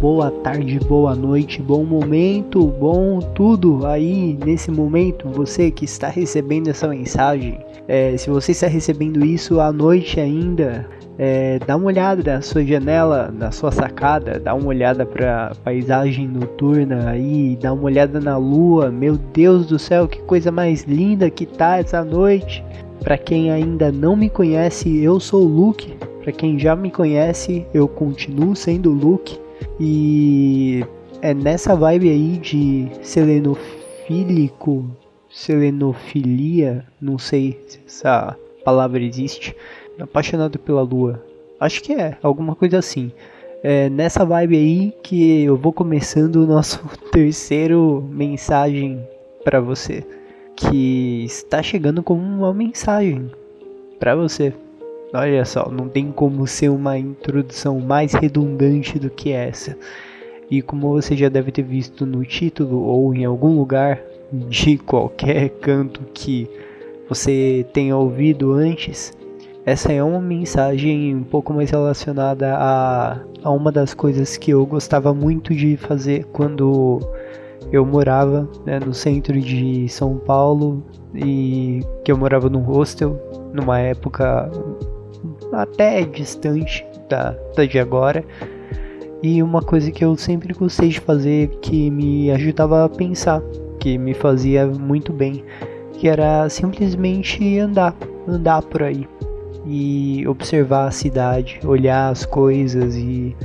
boa tarde, boa noite, bom momento, bom tudo aí nesse momento. Você que está recebendo essa mensagem, é, se você está recebendo isso à noite ainda, é, dá uma olhada na sua janela, na sua sacada, dá uma olhada para paisagem noturna aí, dá uma olhada na lua. Meu Deus do céu, que coisa mais linda que tá essa noite. Para quem ainda não me conhece, eu sou o Luke. Para quem já me conhece, eu continuo sendo o Luke. E é nessa vibe aí de selenofílico, selenofilia, não sei se essa palavra existe apaixonado pela lua. Acho que é, alguma coisa assim. É nessa vibe aí que eu vou começando o nosso terceiro mensagem para você, que está chegando como uma mensagem para você. Olha só, não tem como ser uma introdução mais redundante do que essa. E como você já deve ter visto no título ou em algum lugar de qualquer canto que você tenha ouvido antes, essa é uma mensagem um pouco mais relacionada a, a uma das coisas que eu gostava muito de fazer quando eu morava né, no centro de São Paulo e que eu morava num hostel numa época até distante da, da de agora. E uma coisa que eu sempre gostei de fazer que me ajudava a pensar, que me fazia muito bem, que era simplesmente andar, andar por aí e observar a cidade, olhar as coisas e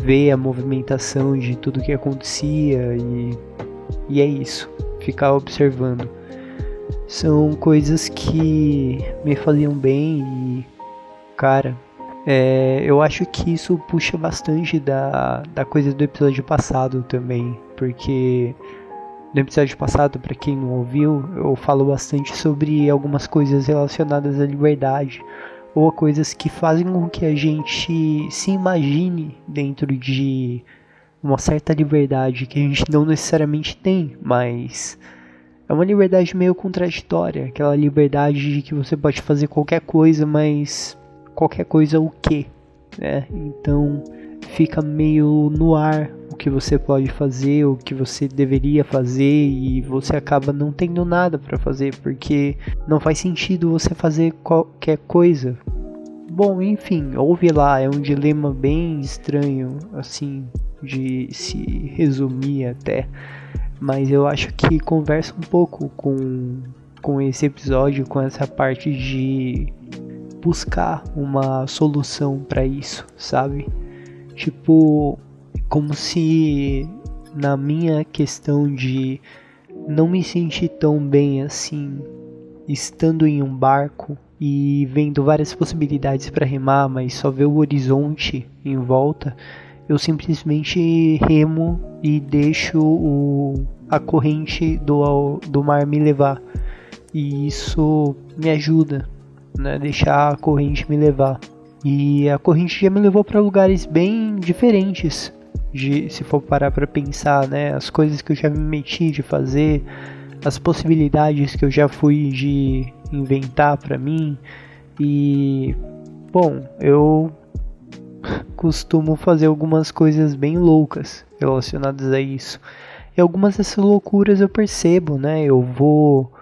ver a movimentação de tudo que acontecia e, e é isso, ficar observando. São coisas que me faziam bem cara, é, eu acho que isso puxa bastante da, da coisa do episódio passado também, porque no episódio passado, para quem não ouviu, eu falo bastante sobre algumas coisas relacionadas à liberdade, ou a coisas que fazem com que a gente se imagine dentro de uma certa liberdade que a gente não necessariamente tem, mas é uma liberdade meio contraditória, aquela liberdade de que você pode fazer qualquer coisa, mas qualquer coisa o quê? Né? Então fica meio no ar o que você pode fazer, o que você deveria fazer e você acaba não tendo nada para fazer porque não faz sentido você fazer qualquer coisa. Bom, enfim, houve lá, é um dilema bem estranho, assim, de se resumir até, mas eu acho que conversa um pouco com, com esse episódio, com essa parte de buscar uma solução para isso, sabe? Tipo, como se na minha questão de não me sentir tão bem assim estando em um barco e vendo várias possibilidades para remar, mas só ver o horizonte em volta, eu simplesmente remo e deixo o, a corrente do, do mar me levar. E isso me ajuda, né? Deixar a corrente me levar. E a corrente já me levou para lugares bem diferentes de se for parar para pensar, né, as coisas que eu já me meti de fazer, as possibilidades que eu já fui de inventar para mim e bom, eu costumo fazer algumas coisas bem loucas relacionadas a isso. E algumas dessas loucuras eu percebo, né? Eu vou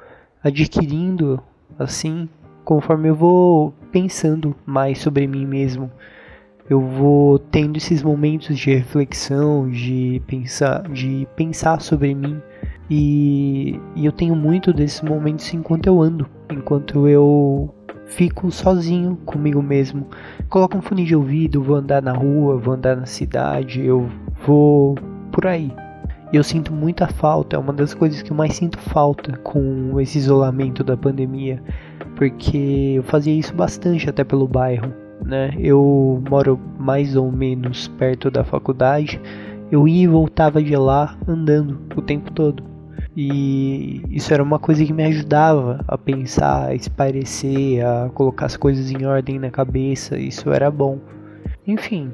adquirindo assim conforme eu vou pensando mais sobre mim mesmo eu vou tendo esses momentos de reflexão, de pensar, de pensar sobre mim. E, e eu tenho muito desses momentos enquanto eu ando, enquanto eu fico sozinho comigo mesmo. Coloco um fone de ouvido, vou andar na rua, vou andar na cidade, eu vou por aí. Eu sinto muita falta, é uma das coisas que eu mais sinto falta com esse isolamento da pandemia, porque eu fazia isso bastante até pelo bairro né? Eu moro mais ou menos perto da faculdade. Eu ia e voltava de lá andando o tempo todo. E isso era uma coisa que me ajudava a pensar, a esparecer, a colocar as coisas em ordem na cabeça. Isso era bom. Enfim,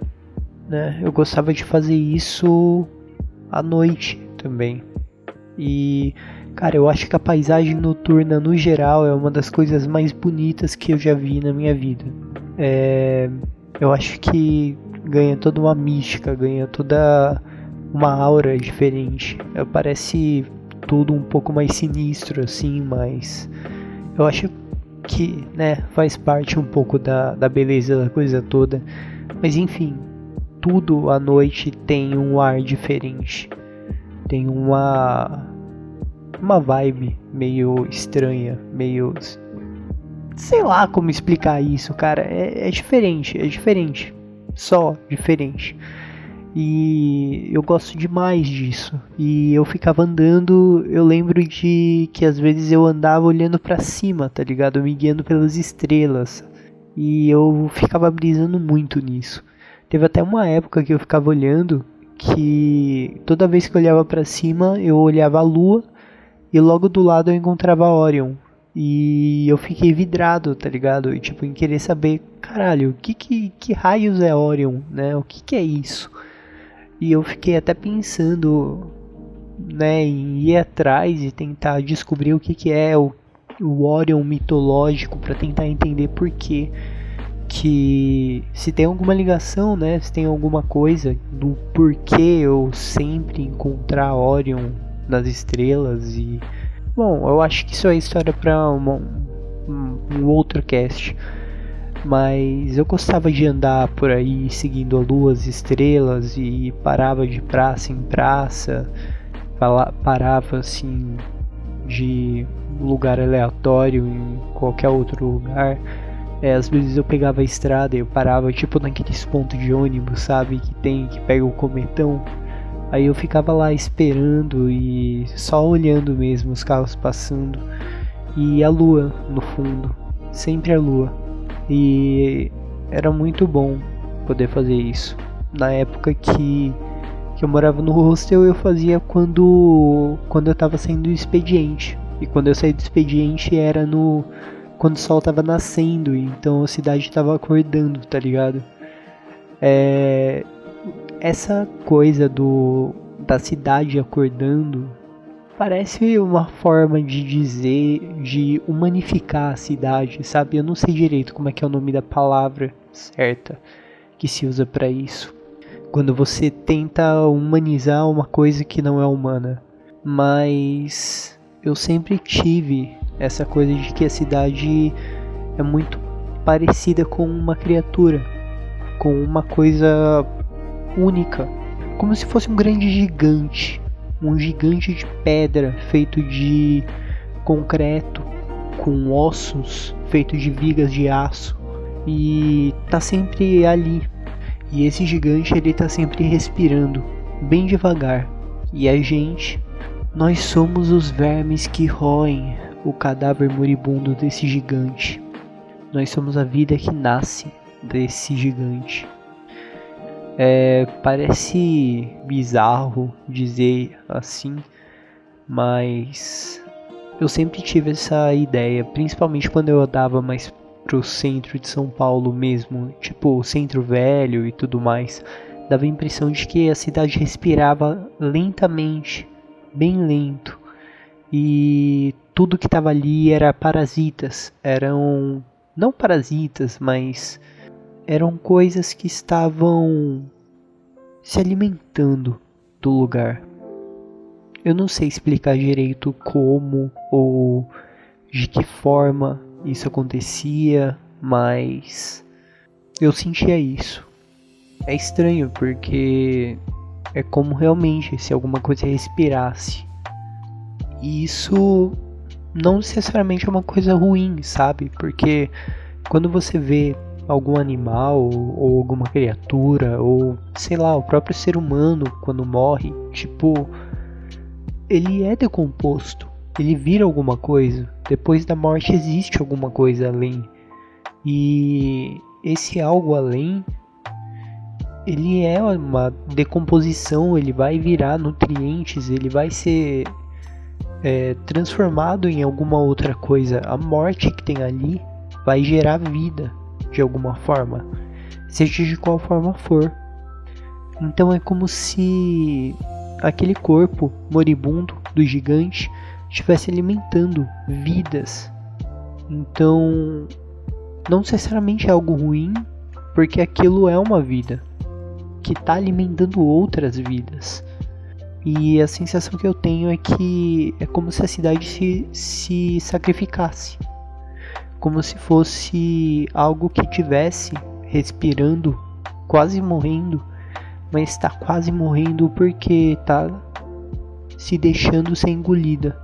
né? Eu gostava de fazer isso à noite também. E, cara, eu acho que a paisagem noturna no geral é uma das coisas mais bonitas que eu já vi na minha vida. É, eu acho que ganha toda uma mística, ganha toda uma aura diferente. Parece tudo um pouco mais sinistro assim, mas eu acho que, né, faz parte um pouco da, da beleza da coisa toda. Mas enfim, tudo à noite tem um ar diferente. Tem uma uma vibe meio estranha, meio sei lá como explicar isso, cara. É, é diferente, é diferente, só diferente. E eu gosto demais disso. E eu ficava andando, eu lembro de que às vezes eu andava olhando para cima, tá ligado? Me guiando pelas estrelas. E eu ficava brisando muito nisso. Teve até uma época que eu ficava olhando que toda vez que eu olhava para cima, eu olhava a lua e logo do lado eu encontrava Orion. E eu fiquei vidrado, tá ligado? E tipo, em querer saber, caralho, o que, que, que raios é Orion, né? O que, que é isso? E eu fiquei até pensando, né, em ir atrás e tentar descobrir o que, que é o, o Orion mitológico para tentar entender por que que se tem alguma ligação, né, se tem alguma coisa do porquê eu sempre encontrar Orion nas estrelas e bom, eu acho que isso é história para um, um outro cast. Mas eu gostava de andar por aí seguindo a lua, as estrelas e parava de praça em praça, parava assim de lugar aleatório em qualquer outro lugar. É, às vezes eu pegava a estrada e eu parava tipo naqueles pontos de ônibus, sabe? Que tem, que pega o cometão. Aí eu ficava lá esperando e só olhando mesmo os carros passando. E a lua no fundo, sempre a lua. E era muito bom poder fazer isso. Na época que, que eu morava no hostel, eu fazia quando, quando eu estava saindo do expediente. E quando eu saí do expediente era no quando o sol estava nascendo, então a cidade estava acordando, tá ligado? É, essa coisa do da cidade acordando parece uma forma de dizer, de humanificar a cidade, sabe? Eu não sei direito como é que é o nome da palavra certa que se usa para isso. Quando você tenta humanizar uma coisa que não é humana. Mas eu sempre tive essa coisa de que a cidade é muito parecida com uma criatura, com uma coisa única, como se fosse um grande gigante um gigante de pedra feito de concreto, com ossos feito de vigas de aço e tá sempre ali. E esse gigante ele tá sempre respirando, bem devagar. E a gente, nós somos os vermes que roem o cadáver moribundo desse gigante. Nós somos a vida que nasce desse gigante. É, parece bizarro dizer assim, mas eu sempre tive essa ideia, principalmente quando eu andava mais pro centro de São Paulo mesmo, tipo o centro velho e tudo mais. Dava a impressão de que a cidade respirava lentamente, bem lento. E tudo que estava ali era parasitas, eram não parasitas, mas eram coisas que estavam se alimentando do lugar. Eu não sei explicar direito como ou de que forma isso acontecia, mas eu sentia isso. É estranho porque é como realmente se alguma coisa respirasse. E isso não necessariamente é uma coisa ruim, sabe? Porque quando você vê algum animal ou alguma criatura ou sei lá, o próprio ser humano quando morre, tipo, ele é decomposto, ele vira alguma coisa. Depois da morte existe alguma coisa além. E esse algo além ele é uma decomposição, ele vai virar nutrientes, ele vai ser é, transformado em alguma outra coisa. A morte que tem ali vai gerar vida de alguma forma, seja de qual forma for. Então é como se aquele corpo moribundo do gigante estivesse alimentando vidas. Então, não necessariamente é algo ruim, porque aquilo é uma vida. que está alimentando outras vidas. E a sensação que eu tenho é que é como se a cidade se, se sacrificasse. Como se fosse algo que tivesse respirando, quase morrendo, mas está quase morrendo porque está se deixando ser engolida.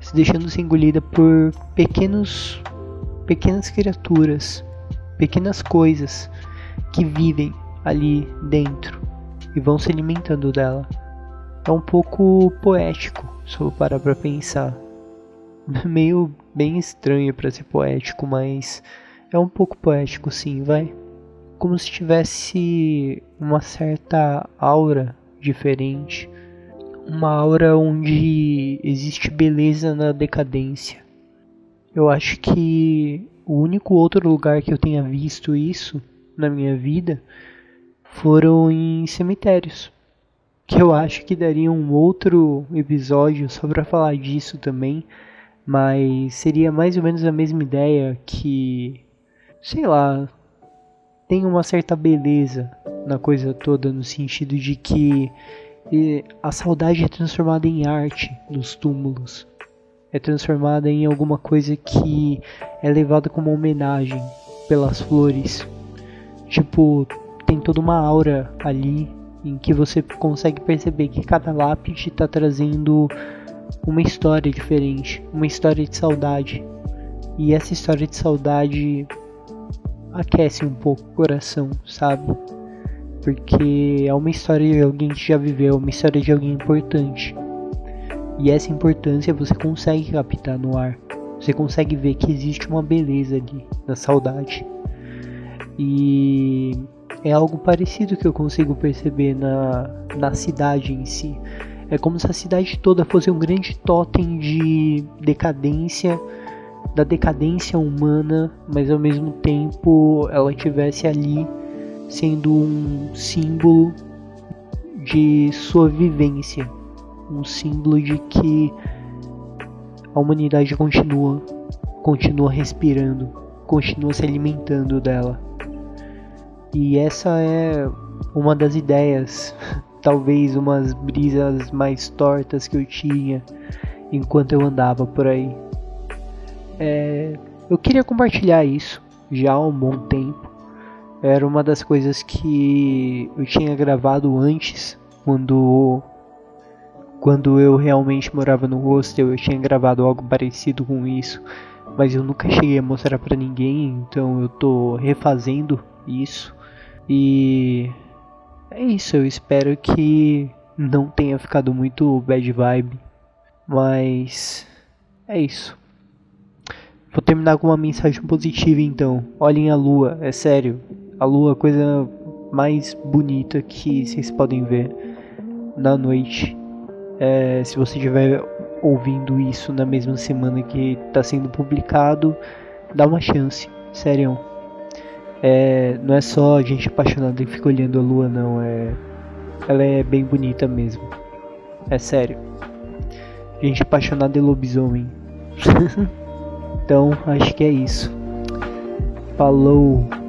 Se deixando ser engolida por pequenos pequenas criaturas, pequenas coisas que vivem ali dentro e vão se alimentando dela. É um pouco poético, se eu parar pra pensar. Meio bem estranho para ser poético, mas é um pouco poético sim, vai. Como se tivesse uma certa aura diferente. Uma aura onde existe beleza na decadência. Eu acho que o único outro lugar que eu tenha visto isso na minha vida foram em cemitérios. Que eu acho que daria um outro episódio só para falar disso também, mas seria mais ou menos a mesma ideia que, sei lá, tem uma certa beleza na coisa toda no sentido de que a saudade é transformada em arte nos túmulos. É transformada em alguma coisa que é levada como homenagem pelas flores. Tipo, tem toda uma aura ali em que você consegue perceber que cada lápide está trazendo uma história diferente, uma história de saudade. E essa história de saudade aquece um pouco o coração, sabe? Porque é uma história de alguém que já viveu, uma história de alguém importante. E essa importância você consegue captar no ar. Você consegue ver que existe uma beleza ali na saudade. E é algo parecido que eu consigo perceber na, na cidade em si. É como se a cidade toda fosse um grande totem de decadência, da decadência humana, mas ao mesmo tempo ela estivesse ali sendo um símbolo de sua vivência, um símbolo de que a humanidade continua, continua respirando, continua se alimentando dela. E essa é uma das ideias, talvez umas brisas mais tortas que eu tinha enquanto eu andava por aí. É, eu queria compartilhar isso já há um bom tempo. Era uma das coisas que eu tinha gravado antes, quando quando eu realmente morava no hostel, eu tinha gravado algo parecido com isso, mas eu nunca cheguei a mostrar para ninguém, então eu tô refazendo isso. E é isso, eu espero que não tenha ficado muito bad vibe, mas é isso. Vou terminar com uma mensagem positiva então. Olhem a lua, é sério. A lua é a coisa mais bonita que vocês podem ver na noite. É, se você estiver ouvindo isso na mesma semana que está sendo publicado, dá uma chance, sério. É, não é só gente apaixonado e fica olhando a lua, não. É, ela é bem bonita mesmo. É sério. Gente apaixonada em lobisomem. então, acho que é isso. Falou!